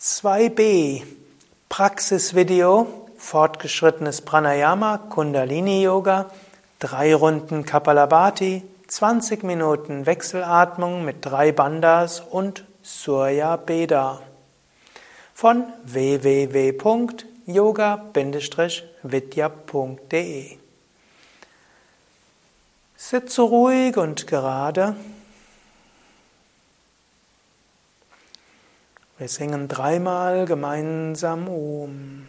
2b Praxisvideo Fortgeschrittenes Pranayama Kundalini Yoga drei Runden Kapalabhati 20 Minuten Wechselatmung mit drei Bandas und Surya Beda von www.yoga-vidya.de Sitze ruhig und gerade. Wir singen dreimal gemeinsam um.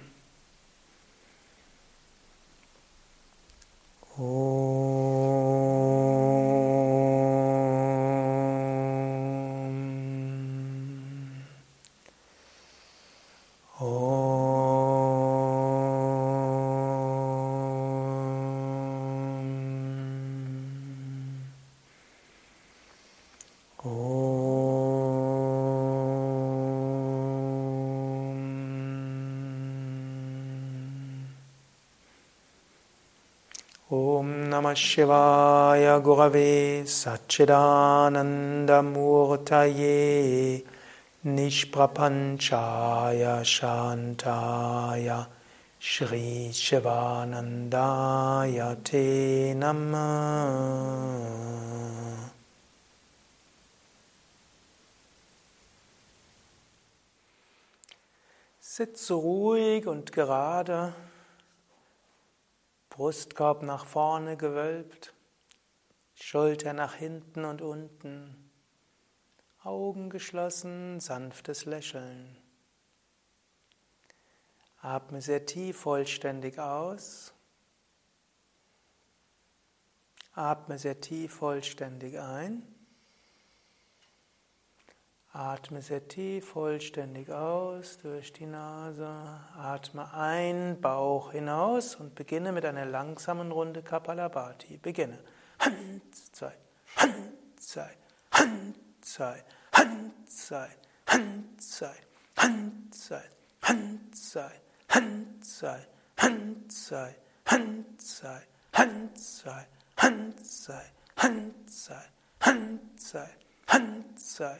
Namah Shivaya Gurave Satchidanandamurtaye Nishprapanchaya Shantaya Shri Shivanandaya Te Namah Sitze ruhig und gerade. Brustkorb nach vorne gewölbt, Schulter nach hinten und unten, Augen geschlossen, sanftes Lächeln. Atme sehr tief vollständig aus. Atme sehr tief vollständig ein. Atme sehr tief vollständig aus durch die Nase. Atme ein, Bauch hinaus und beginne mit einer langsamen Runde Kapalabhati. Beginne. Hand, zwei, Hand, zwei, Hand, zwei, Hand, zwei, Hand, zwei, Hand, zwei, Hand, zwei, Hand, zwei, Hand, zwei, Hand, zwei, Hand, zwei, Hand, zwei, Hand, zwei, Hand, zwei, Hand, zwei,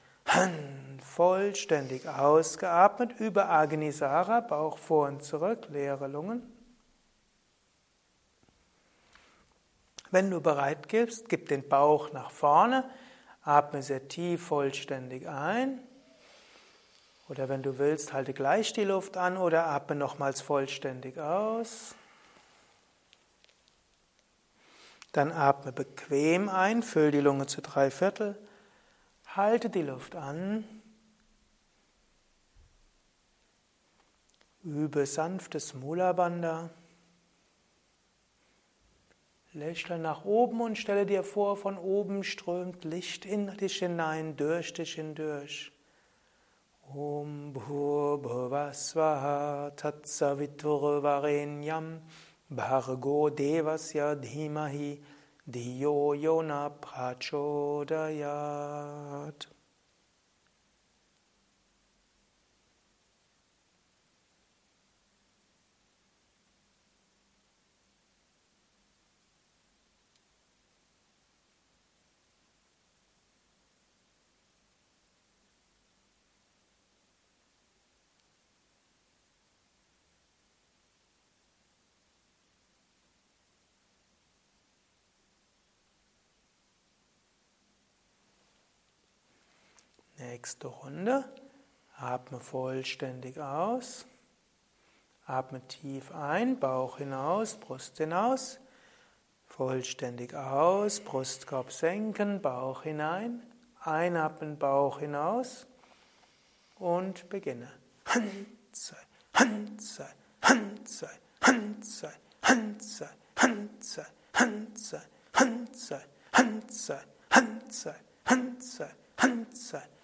vollständig ausgeatmet über Agnisara, Bauch vor und zurück, leere Lungen. Wenn du bereit gibst, gib den Bauch nach vorne, atme sehr tief vollständig ein. Oder wenn du willst, halte gleich die Luft an oder atme nochmals vollständig aus. Dann atme bequem ein, füll die Lunge zu drei Viertel. Halte die Luft an. Übe sanftes Mula Bandha. Lächle nach oben und stelle dir vor, von oben strömt Licht in dich hinein, durch dich hindurch. Om Bhuvasvaha Tatsavitur Varenyam Bhargo Devasya Dhimahi Diyo Yona Prachodayat. Nächste Runde. Atme vollständig aus. Atme tief ein, Bauch hinaus, Brust hinaus. Vollständig aus, Brustkorb senken, Bauch hinein, einatmen, Bauch hinaus und beginne. Handzei, Handzei, Handzei, Handzei, Handzei, Handzei, Handzei, Handzei, Handzei, Handzei, Handzei, Handzei,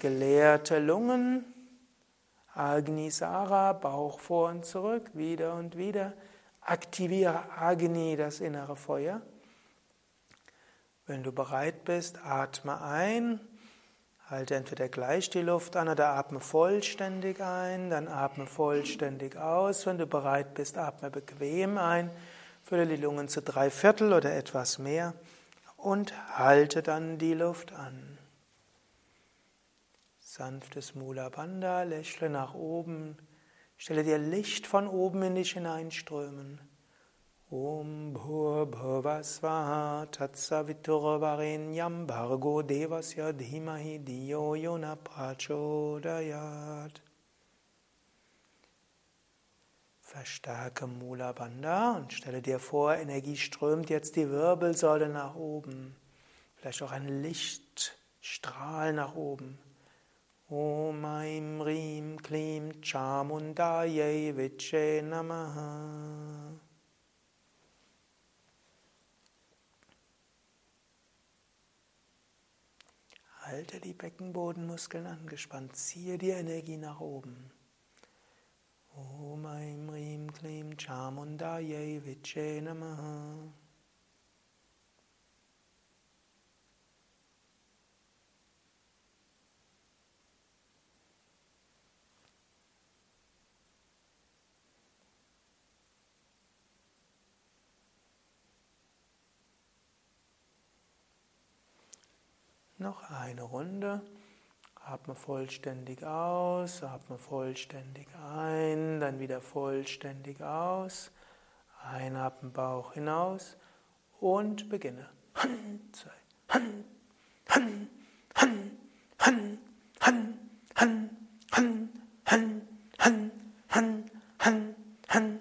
geleerte Lungen. Agnisara, Bauch vor und zurück, wieder und wieder. Aktiviere Agni, das innere Feuer. Wenn du bereit bist, atme ein. Halte entweder gleich die Luft an oder atme vollständig ein, dann atme vollständig aus. Wenn du bereit bist, atme bequem ein. Fülle die Lungen zu drei Viertel oder etwas mehr und halte dann die Luft an. Sanftes Mula Bandha, lächle nach oben. Stelle dir Licht von oben in dich hineinströmen. Om Bhur Bhuvasvaha Tatsaviturvarenyam Bhargo Devasya Dhimahi Diyo Yona Prachodayat. Verstärke Mula Bandha und stelle dir vor, Energie strömt jetzt die Wirbelsäule nach oben. Vielleicht auch ein Lichtstrahl nach oben. Om Aim Rim Klim Chamundaye Viche Namaha. Halte die Beckenbodenmuskeln angespannt, ziehe die Energie nach oben. Om Aim Rim Klim Chamundaye Viche Namaha. Noch eine Runde. Atme vollständig aus, atme vollständig ein, dann wieder vollständig aus. Einatmen Bauch hinaus und beginne. Han, han, han, han, han, han, han, han, han, han, han,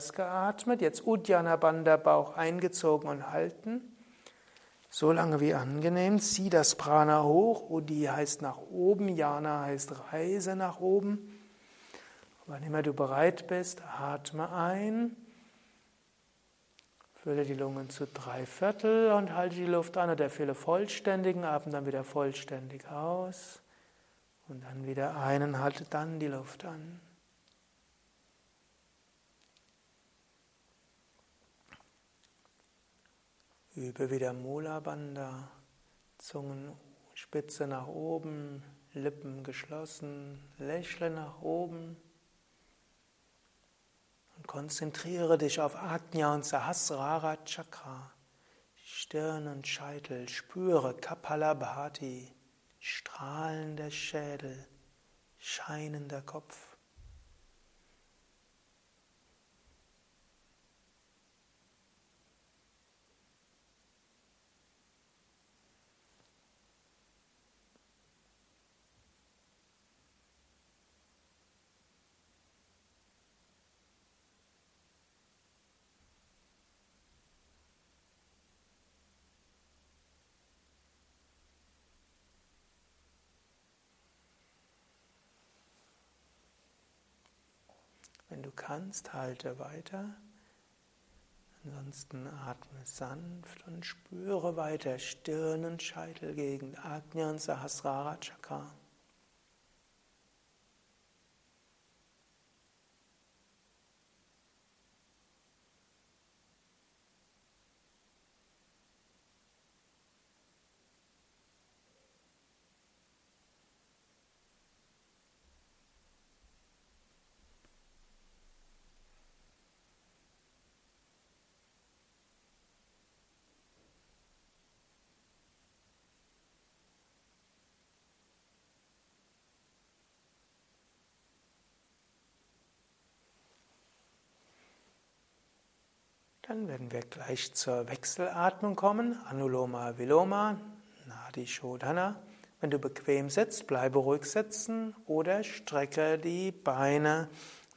ausgeatmet. Jetzt Uddiyana Bandha Bauch eingezogen und halten. So lange wie angenehm. Zieh das Prana hoch. Udi heißt nach oben, Jana heißt Reise nach oben. Wann immer du bereit bist, atme ein. Fülle die Lungen zu drei Viertel und halte die Luft an oder fülle vollständigen Atem dann wieder vollständig aus. Und dann wieder ein und halte dann die Luft an. Übe wieder Mula Bandha, Zungenspitze nach oben, Lippen geschlossen, lächle nach oben. Und konzentriere dich auf Ajna und Sahasrara Chakra, Stirn und Scheitel. Spüre Kapalabhati, strahlender Schädel, scheinender Kopf. Wenn du kannst, halte weiter. Ansonsten atme sanft und spüre weiter Stirn und Scheitelgegend, Agnya und Sahasrara Chakra. Dann werden wir gleich zur Wechselatmung kommen. Anuloma Viloma, Nadi Shodhana. Wenn du bequem sitzt, bleibe ruhig sitzen oder strecke die Beine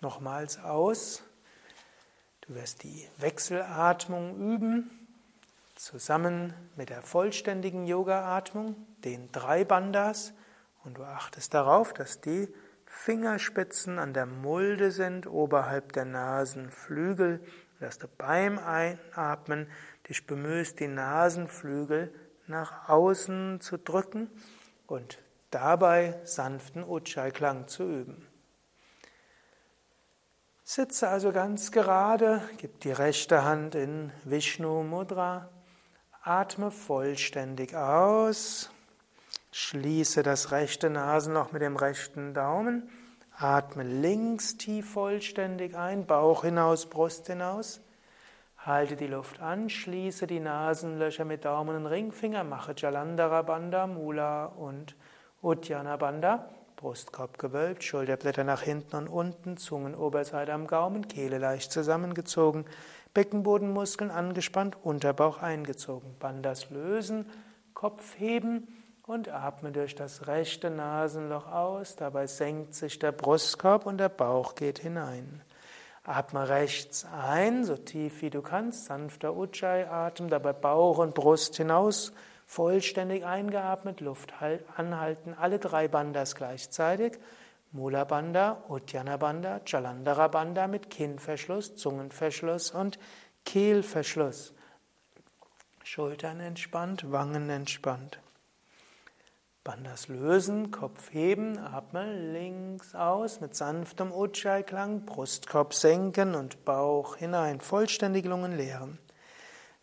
nochmals aus. Du wirst die Wechselatmung üben, zusammen mit der vollständigen Yoga-Atmung, den drei Bandas. Und du achtest darauf, dass die Fingerspitzen an der Mulde sind, oberhalb der Nasenflügel dass du beim Einatmen dich bemühst, die Nasenflügel nach außen zu drücken und dabei sanften Ujjayi-Klang zu üben. Sitze also ganz gerade, gib die rechte Hand in Vishnu Mudra, atme vollständig aus, schließe das rechte Nasenloch mit dem rechten Daumen Atme links tief vollständig ein, Bauch hinaus, Brust hinaus. Halte die Luft an, schließe die Nasenlöcher mit Daumen und Ringfinger, mache Jalandhara Bandha, Mula und Uddiyana Bandha. Brustkorb gewölbt, Schulterblätter nach hinten und unten, Zungenoberseite am Gaumen, Kehle leicht zusammengezogen, Beckenbodenmuskeln angespannt, Unterbauch eingezogen. Bandas lösen, Kopf heben und atme durch das rechte Nasenloch aus. Dabei senkt sich der Brustkorb und der Bauch geht hinein. Atme rechts ein, so tief wie du kannst, sanfter Ujjayi-Atem, dabei Bauch und Brust hinaus, vollständig eingeatmet, Luft anhalten, alle drei Bandas gleichzeitig. Mula Bandha, Uddiyana Bandha, Jalandhara Bandha mit Kinnverschluss, Zungenverschluss und Kehlverschluss. Schultern entspannt, Wangen entspannt. Bandas lösen, Kopf heben, atme links aus mit sanftem Ujjayi-Klang, Brustkorb senken und Bauch hinein, vollständig Lungen leeren.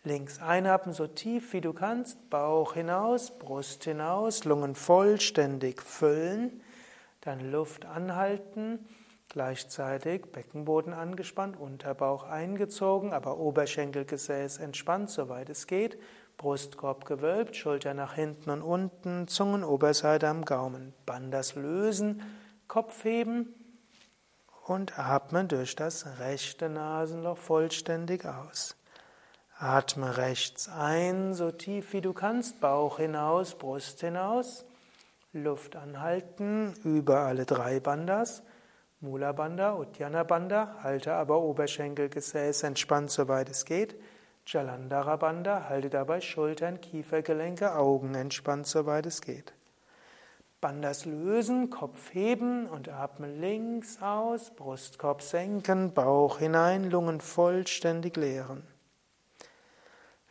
Links einatmen so tief wie du kannst, Bauch hinaus, Brust hinaus, Lungen vollständig füllen, dann Luft anhalten, gleichzeitig Beckenboden angespannt, Unterbauch eingezogen, aber Oberschenkelgesäß entspannt, soweit es geht. Brustkorb gewölbt, Schulter nach hinten und unten, Zungenoberseite am Gaumen. Bandas lösen, Kopf heben und atme durch das rechte Nasenloch vollständig aus. Atme rechts ein, so tief wie du kannst, Bauch hinaus, Brust hinaus. Luft anhalten über alle drei Bandas. Mula Bandha, Uddiyana Bandha, halte aber Oberschenkelgesäß entspannt, soweit es geht. Jalandhara Bandha, halte dabei Schultern, Kiefergelenke, Augen entspannt, soweit es geht. Bandas lösen, Kopf heben und atme links aus, Brustkorb senken, Bauch hinein, Lungen vollständig leeren.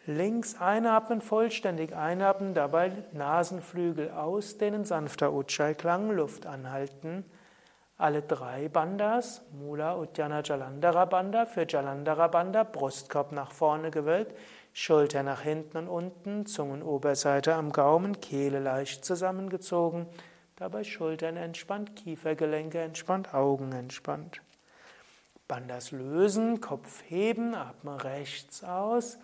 Links einatmen, vollständig einatmen, dabei Nasenflügel ausdehnen, sanfter Ujjayi-Klang, Luft anhalten alle drei Bandas, Mula, Uddiyana, Jalandhara Bandha, für Jalandhara Bandha, Brustkorb nach vorne gewölbt, Schulter nach hinten und unten, Zungenoberseite am Gaumen, Kehle leicht zusammengezogen, dabei Schultern entspannt, Kiefergelenke entspannt, Augen entspannt. Bandas lösen, Kopf heben, atme rechts aus,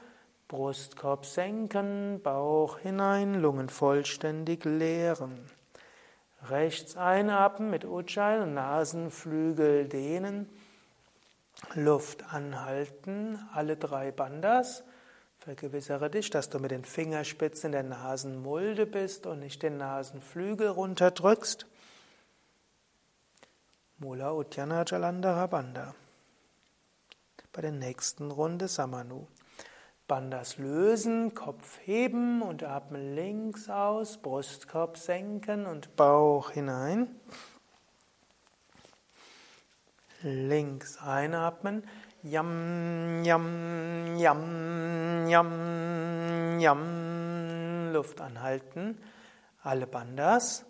Brustkorb senken, Bauch hinein, Lungen vollständig leeren. Rechts einatmen mit Ujjayi Nasenflügel dehnen. Luft anhalten, alle drei Bandas. Vergewissere dich, dass du mit den Fingerspitzen in der Nasenmulde bist und nicht den Nasenflügel runterdrückst. Mula Uddiyana Jalandhara Bandha. Bei der nächsten Runde Samanu. Bandas lösen, Kopf heben und atmen links aus, Brustkorb senken und Bauch hinein. Links einatmen. Yam, yam, yam, yam, yam. Luft anhalten. Alle Bandas.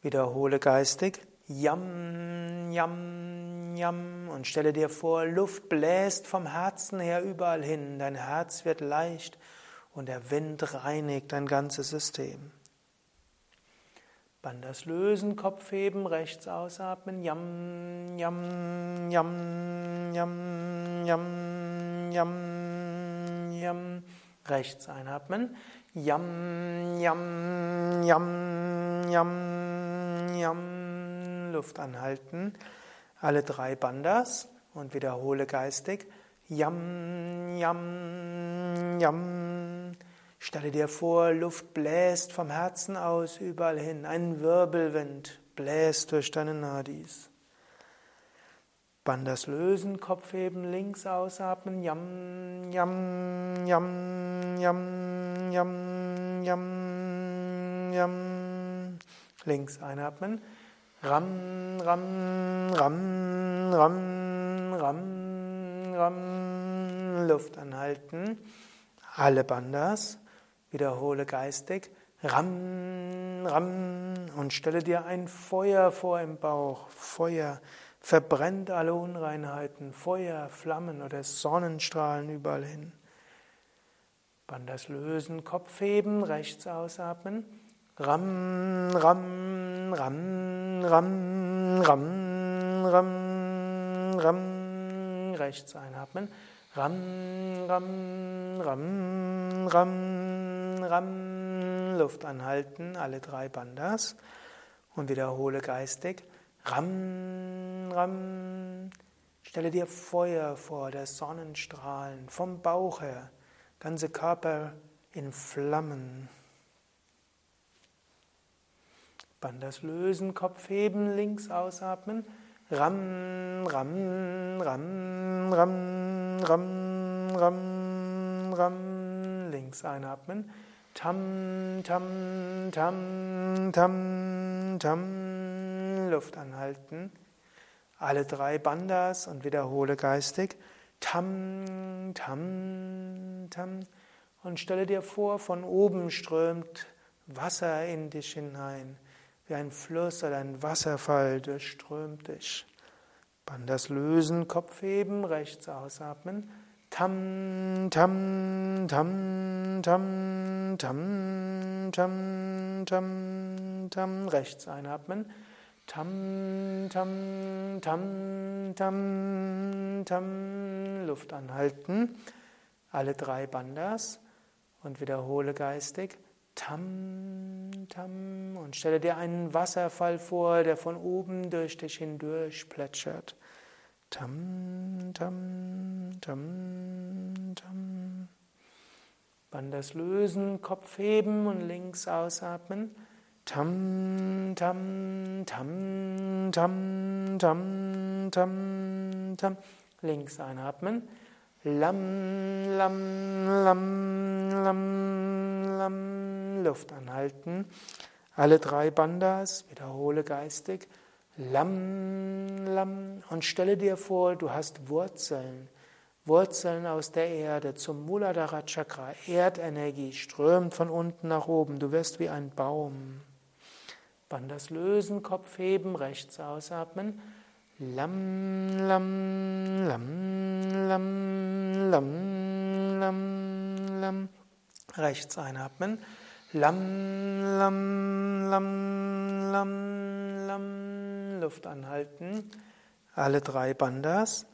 Wiederhole geistig. Yam, yam, yam. Und stelle dir vor, Luft bläst vom Herzen her überall hin. Dein Herz wird leicht und der Wind reinigt dein ganzes System. Bandas lösen, Kopf heben, rechts ausatmen, yam, yam, yam, yam, yam, yam, yam. Rechts einatmen, yam, yam, yam, yam, yam. Luft anhalten. Alle drei Bandas und wiederhole geistig, yam, yam, yam. Stelle dir vor, Luft bläst vom Herzen aus überall hin. Ein Wirbelwind bläst durch deine Nadis. Bandas lösen, Kopf heben, links ausatmen. Yam, yam, yam, yam, yam, yam, yam. Links einatmen. Ram, ram, ram, ram, ram, ram. Luft anhalten. Alle Bandas. Wiederhole geistig Ram, Ram und stelle dir ein Feuer vor im Bauch. Feuer verbrennt alle Unreinheiten. Feuer, Flammen oder Sonnenstrahlen überall hin. Bandas lösen, Kopf heben, rechts ausatmen. Ram, Ram, Ram, Ram, Ram, Ram, Ram. Rechts einatmen. Ram, Ram, Ram, Ram, Ram. Luft anhalten, alle drei Bandas. Und wiederhole geistig. Ram, Ram. Stelle dir Feuer vor, der Sonnenstrahlen vom Bauch her. Ganze Körper in Flammen. Bandas lösen, Kopf heben, links ausatmen. Ram, Ram, Ram, Ram, Ram, Ram, Ram. Links einatmen. Tam, tam, tam, tam, tam. Luft anhalten. Alle drei Bandas und wiederhole geistig. Tam, tam, tam. Und stelle dir vor, von oben strömt Wasser in dich hinein. Wie ein Fluss oder ein Wasserfall durchströmt dich. Bandas lösen, Kopf heben, rechts ausatmen. Tam, tam, tam, tam, tam, tam, tam, tam. Rechts einatmen. Tam, tam, tam, tam, tam. Luft anhalten. Alle drei Bandas. Und wiederhole geistig. Tam, tam und stelle dir einen Wasserfall vor, der von oben durch dich hindurch plätschert. Tam, tam, tam, tam. Bandas lösen, Kopf heben und links ausatmen. Tam, tam, tam, tam, tam, tam, tam. Links einatmen. Lam, lam, lam, lam, lam. Luft anhalten. Alle drei Bandas, wiederhole geistig. Lam, lam. Und stelle dir vor, du hast Wurzeln. Wurzeln aus der Erde zum Muladhara Chakra. Erdenergie strömt von unten nach oben. Du wirst wie ein Baum. Bandas lösen, Kopf heben, rechts ausatmen. Lam, lam, lam, lam, lam, lam, lam. Rechts einatmen. Lam, lam, lam, lam, lam. Luft anhalten. Alle drei Bandas.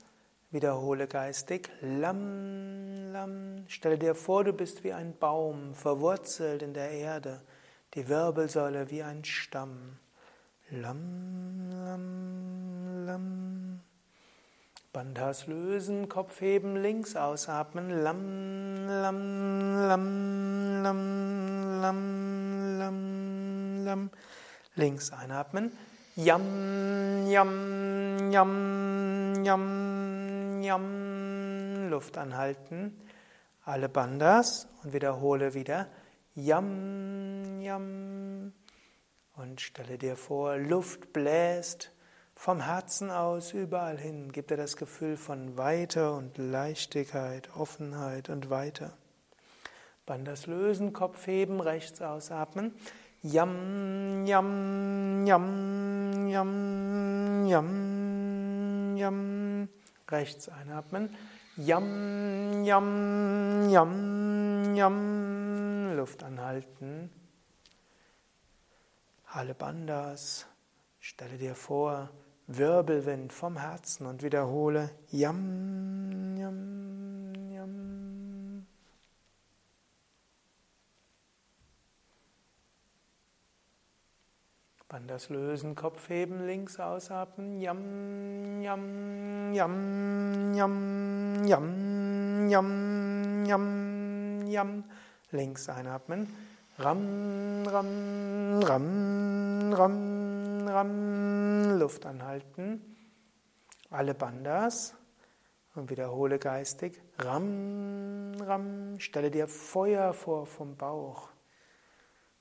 Wiederhole geistig. Lam, lam. Stell dir vor, du bist wie ein Baum, verwurzelt in der Erde. Die Wirbelsäule wie ein Stamm. Lam, lam, lam. Bandhas lösen, Kopf heben, links ausatmen. Lam, lam, lam, lam, lam, lam, lam. Links einatmen. Yam, yam, yam, yam, yam. Luft anhalten. Alle Bandas und wiederhole wieder. Yam, yam. Und stelle dir vor, Luft bläst vom Herzen aus überall hin. Gib dir das Gefühl von Weite und Leichtigkeit, Offenheit und Weite. Banders lösen, Kopf heben, rechts ausatmen. Yam, yam, yam, yam, yam, yam. Rechts einatmen. Yam, yam, yam, yam. Luft anhalten. Halle Bandas. Stelle dir vor, Wirbelwind vom Herzen und wiederhole Yam, Yam, Yam. Bandas lösen, Kopf heben, links ausatmen. Yam, Yam, Yam, Yam, Yam, Yam, Yam, Yam. Links einatmen. Ram, ram, ram, ram, ram. Luft anhalten. Alle Bandas. Und wiederhole geistig. Ram, ram. Stelle dir Feuer vor vom Bauch.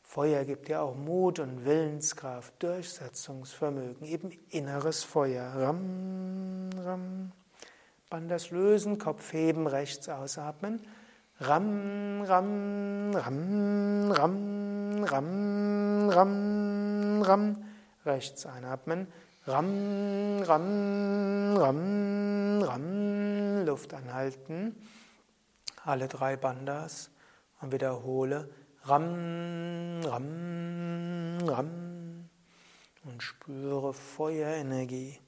Feuer gibt dir auch Mut und Willenskraft, Durchsetzungsvermögen, eben inneres Feuer. Ram, ram. Bandas lösen, Kopf heben, rechts ausatmen. Ram, ram, ram, ram, ram, ram, ram. Rechts einatmen. Ram, ram, ram, ram. Luft anhalten. Alle drei Bandas. Und wiederhole. Ram, ram, ram. Und spüre Feuerenergie.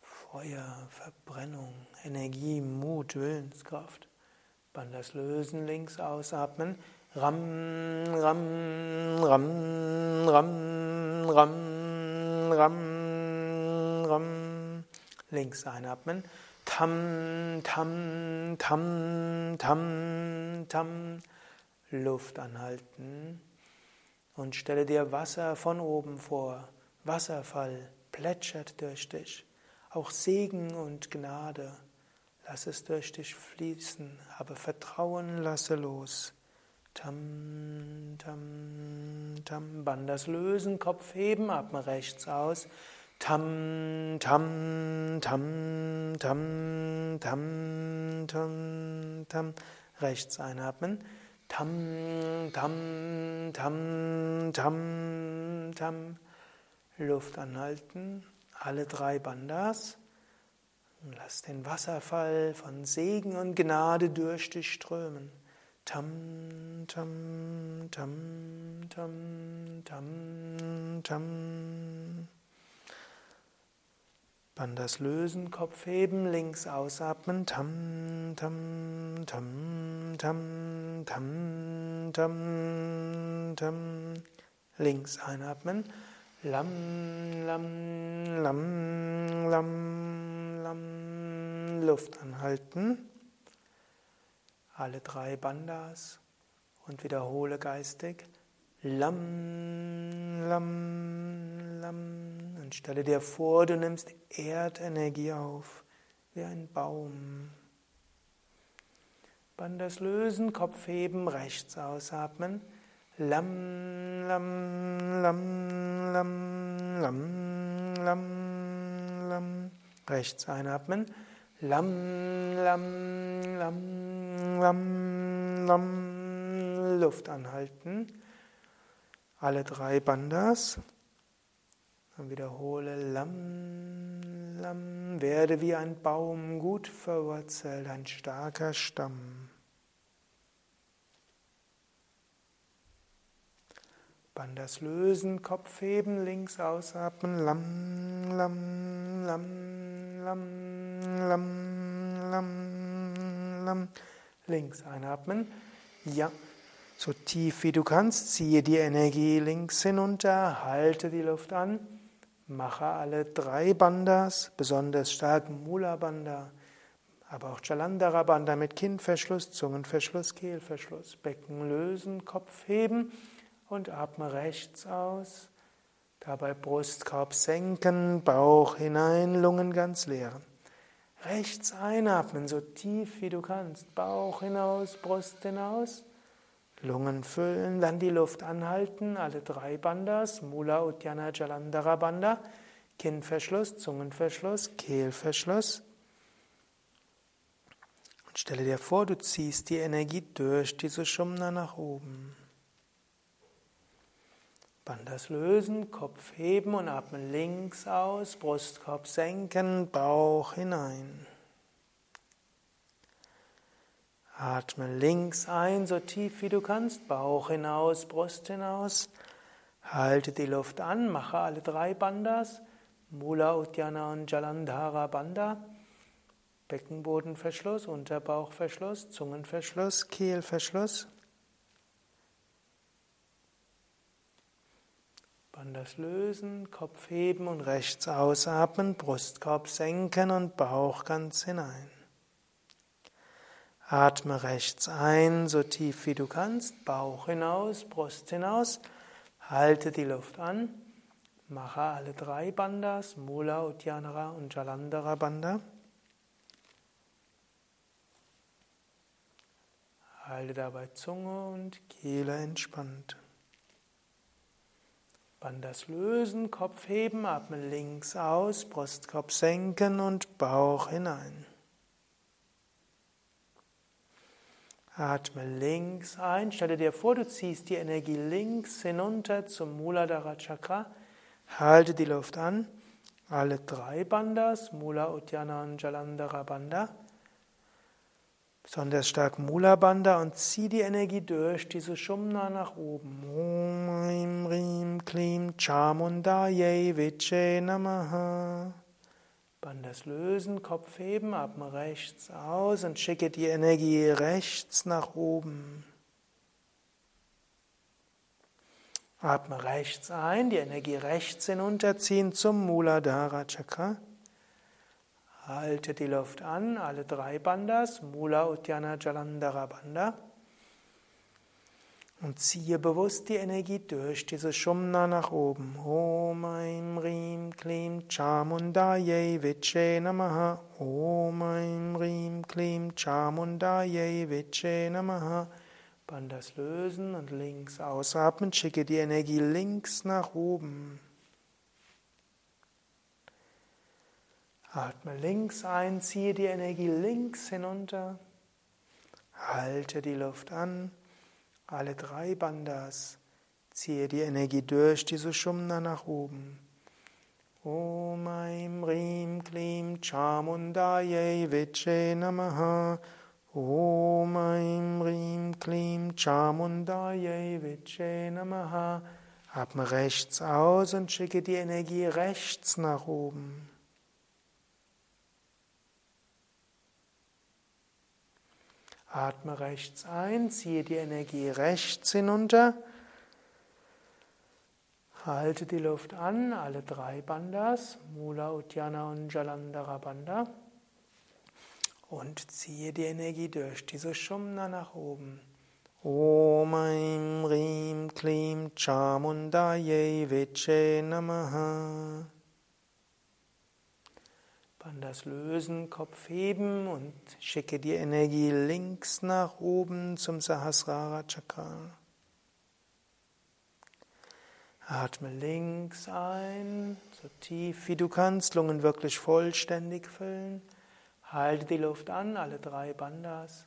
Feuer, Verbrennung, Energie, Mut, Willenskraft. Bandas lösen, links ausatmen. Ram, ram, ram, ram, ram, ram, ram. Links einatmen. Tam, tam, tam, tam, tam. Luft anhalten. Und stelle dir Wasser von oben vor. Wasserfall plätschert durch dich auch Segen und Gnade. Lass es durch dich fließen, aber Vertrauen lasse los. Tam, tam, tam, Bandas lösen, Kopf heben, atme rechts aus. Tam, tam, tam, tam, tam, tam, tam, rechts einatmen. Tam, tam, tam, tam, tam, Luft anhalten alle drei Bandas. Lass den Wasserfall von Segen und Gnade durch dich strömen. Tam, tam, tam, tam, tam, tam. Bandas lösen, Kopf heben, links ausatmen. Tam, tam, tam, tam, tam, tam, tam. Links einatmen. Lam, lam, lam, lam, lam. Luft anhalten. Alle drei Bandas und wiederhole geistig. Lam, lam, lam. Und stelle dir vor, du nimmst Erdenergie auf, wie ein Baum. Bandas lösen, Kopf heben, rechts ausatmen. Lam, lam, lam, lam, lam, lam, lam. Rechts einatmen. Lam, lam, lam, lam, lam. Luft anhalten. Alle drei Bandas. Und wiederhole Lam, Lam. Werde wie ein Baum gut verwurzelt, ein starker Stamm. Bandas lösen, Kopf heben, links ausatmen, lam, lam, lam, lam, lam, lam, lam. Links einatmen. Ja, so tief wie du kannst, ziehe die Energie links hinunter, halte die Luft an, mache alle drei Bandas, besonders stark Mula Banda, aber auch Chalandara Banda mit Kinnverschluss, Zungenverschluss, Kehlverschluss, Becken lösen, Kopf heben und atme rechts aus. Dabei Brustkorb senken, Bauch hinein, Lungen ganz leeren. Rechts einatmen, so tief wie du kannst. Bauch hinaus, Brust hinaus. Lungen füllen, dann die Luft anhalten, alle drei Bandas, Mula, Uddiyana, Jalandhara Banda, Kinnverschluss, Zungenverschluss, Kehlverschluss. Und stelle dir vor, du ziehst die Energie durch diese Shumna nach oben. Bandas lösen, Kopf heben und atmen links aus, Brustkorb senken, Bauch hinein. Atme links ein, so tief wie du kannst, Bauch hinaus, Brust hinaus. Halte die Luft an, mache alle drei Bandas, Mula, Uddiyana und Jalandhara Banda. Beckenbodenverschluss, Unterbauchverschluss, Zungenverschluss, Kehlverschluss. Bandas lösen, Kopf heben und rechts ausatmen, Brustkorb senken und Bauch ganz hinein. Atme rechts ein, so tief wie du kannst, Bauch hinaus, Brust hinaus. Halte die Luft an. Mache alle drei Bandas, Mula, Uddiyana und Jalandhara Banda. Halte dabei Zunge und Kehle entspannt. Bandas lösen, Kopf heben, atme links aus, Brustkorb senken und Bauch hinein. Atme links ein, stelle dir vor, du ziehst die Energie links hinunter zum Muladhara Chakra. Halte die Luft an, alle drei Bandas, Mula, Uddiyana und Jalandhara Banda besonders stark Mula Bandha und zieh die Energie durch diese Shumna nach oben. Om Rim Rim Klim Chamundaye Viche Namaha. Bandas lösen, Kopf heben, atme rechts aus und schicke die Energie rechts nach oben. Atme rechts ein, die Energie rechts hinunterziehen zum Muladhara Chakra. Halte die Luft an, alle drei Bandas, Mula, Uddiyana, Jalandhara Banda. Und ziehe bewusst die Energie durch diese Shumna nach oben. Om Aim Rim Klim Chamundaye Viche Namaha. Om Aim Rim Klim Chamundaye Viche Namaha. Bandas lösen und links ausatmen. Schicke die Energie links nach oben. Atme links ein, ziehe die Energie links hinunter. Halte die Luft an. Alle drei Bandas. Ziehe die Energie durch diese Shumna nach oben. Om Aim Rim Klim Chamundaye Viche Namaha. Om Aim Rim Klim Chamundaye Viche Namaha. Atme rechts aus und schicke die Energie rechts nach oben. Atme rechts ein, ziehe die Energie rechts hinunter. Halte die Luft an, alle drei Bandas, Mula, Uddiyana und Jalandhara Banda. Und ziehe die Energie durch diese Shumna nach oben. Om Aim Rim Klim Chamundaye Viche Namaha. Bandas lösen, Kopf heben und schicke die Energie links nach oben zum Sahasrara Chakra. Atme links ein, so tief wie du kannst, Lungen wirklich vollständig füllen. Halte die Luft an, alle drei Bandas.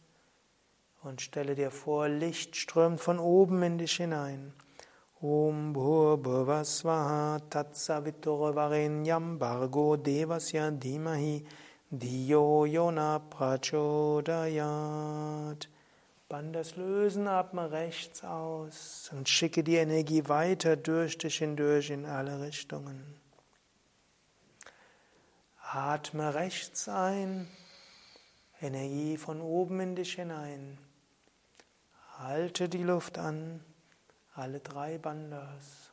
Und stelle dir vor, Licht strömt von oben in dich hinein. Om Bhurбhuvasvaha Tatsaviturvarenyam Bargo Devasya Dhimahi Diyo Yona Prachodayat. Bandas lösen, atme rechts aus und schicke die Energie weiter durch dich hindurch in alle Richtungen. Atme rechts ein, Energie von oben in dich hinein. Halte die Luft an alle drei Bandas.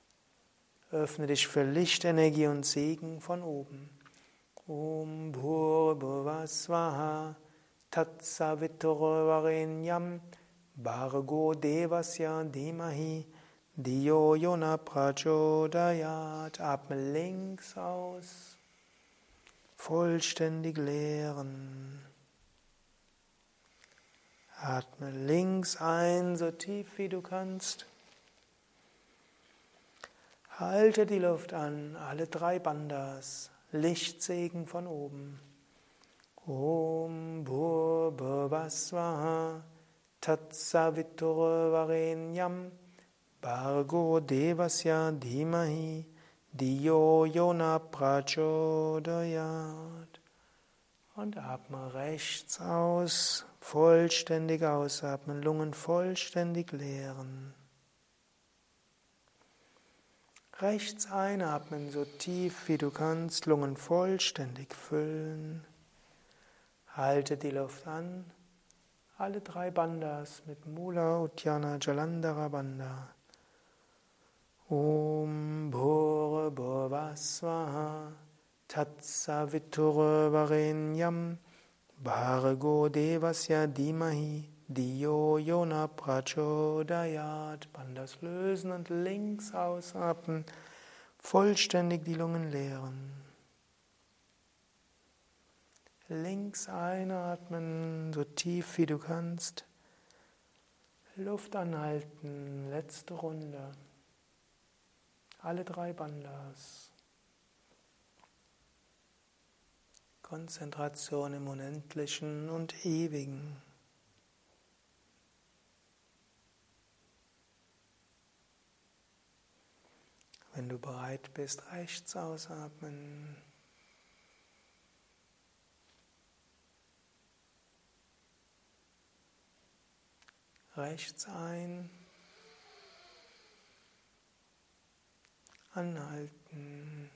Öffne dich für Lichtenergie und Segen von oben. Om Bhurбhuvasvaha Tatsaviturvarenyam Bhargo Devasya Dhimahi Diyo Yona Prachodayat. Atme links aus. Vollständig leeren. Atme links ein, so tief wie du kannst. Halte die Luft an, alle drei Bandas, Lichtsegen von oben. Om Bhurbhuvasvaha Tatsavitur Varenyam Bargo Devasya Dhimahi Diyo Yona Prachodayat. Und atme rechts aus, vollständig ausatmen, Lungen vollständig leeren. Rechts einatmen, so tief wie du kannst, Lungen vollständig füllen. Halte die Luft an alle drei Bandas mit Mula, Uddiyana, Jalandhara Banda. Om Bhore Bhuvasvaha Tatsavitur Varenyam Bhargo Devasya Dimahi Diyo Yona Prachodayat Bandas lösen und links ausatmen, vollständig die Lungen leeren. Links einatmen, so tief wie du kannst. Luft anhalten, letzte Runde. Alle drei Bandas. Konzentration im Unendlichen und Ewigen. Wenn du bereit bist, rechts ausatmen. rechts ein, anhalten.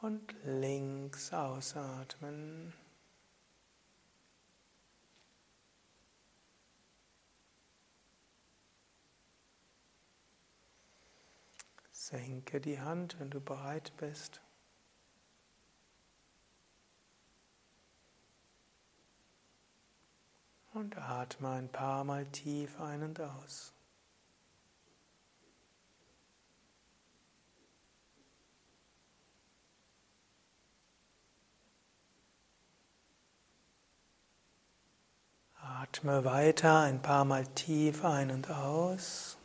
Und links ausatmen. Senke die Hand, wenn du bereit bist. Und atme ein paar Mal tief ein und aus. Atme weiter ein paar Mal tief ein und aus.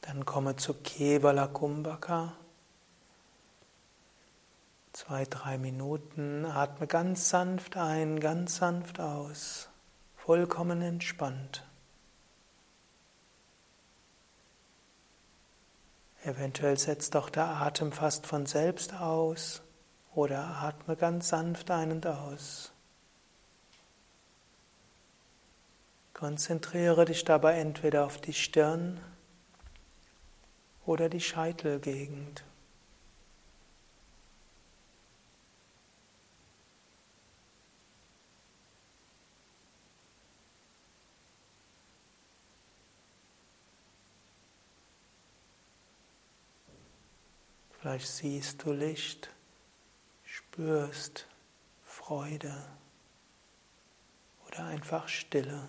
Dann komme zu Kevala Kumbhaka. Zwei, drei Minuten. Atme ganz sanft ein, ganz sanft aus. Vollkommen entspannt. Eventuell setzt doch der Atem fast von selbst aus oder atme ganz sanft ein und aus. Konzentriere dich dabei entweder auf die Stirn oder die Scheitelgegend. Vielleicht siehst du Licht, spürst Freude oder einfach Stille.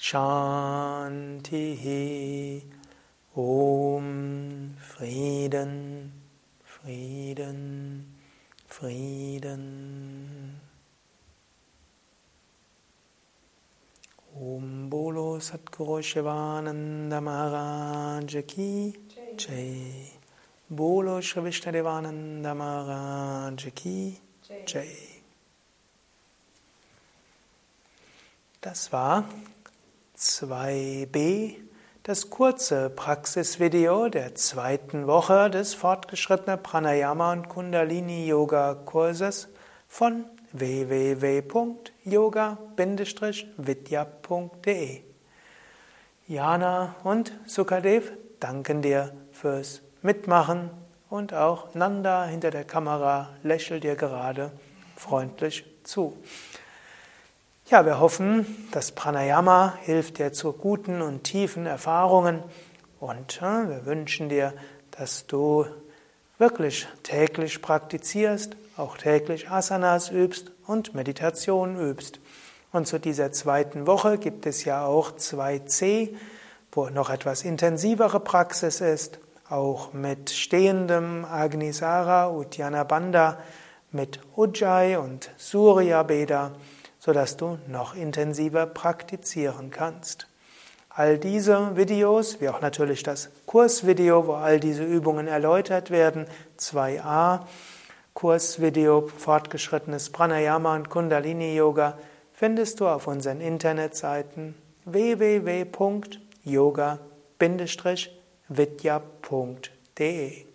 Shanti Om Frieden Frieden Frieden Om Bolo Satguru Shivananda Maharaj Ki Jai. Bolo Shri Vishnadevananda Maharaj Ki Jai. Das war 2b, das kurze Praxisvideo der zweiten Woche des fortgeschrittenen Pranayama und Kundalini Yoga Kurses von www.yoga-vidya.de. Jana und Sukadev danken dir fürs Mitmachen und auch Nanda hinter der Kamera lächelt dir gerade freundlich zu. Ja, wir hoffen, das Pranayama hilft dir zu guten und tiefen Erfahrungen und äh, wir wünschen dir, dass du wirklich täglich praktizierst, auch täglich Asanas übst und Meditation übst. Und zu dieser zweiten Woche gibt es ja auch 2c, wo noch etwas intensivere Praxis ist, auch mit stehendem Agnisara, Uddiyana Bandha, mit Ujjayi und Surya Beda sodass du noch intensiver praktizieren kannst. All diese Videos, wie auch natürlich das Kursvideo, wo all diese Übungen erläutert werden, 2a, Kursvideo fortgeschrittenes Pranayama und Kundalini Yoga, findest du auf unseren Internetseiten www.yoga-vidya.de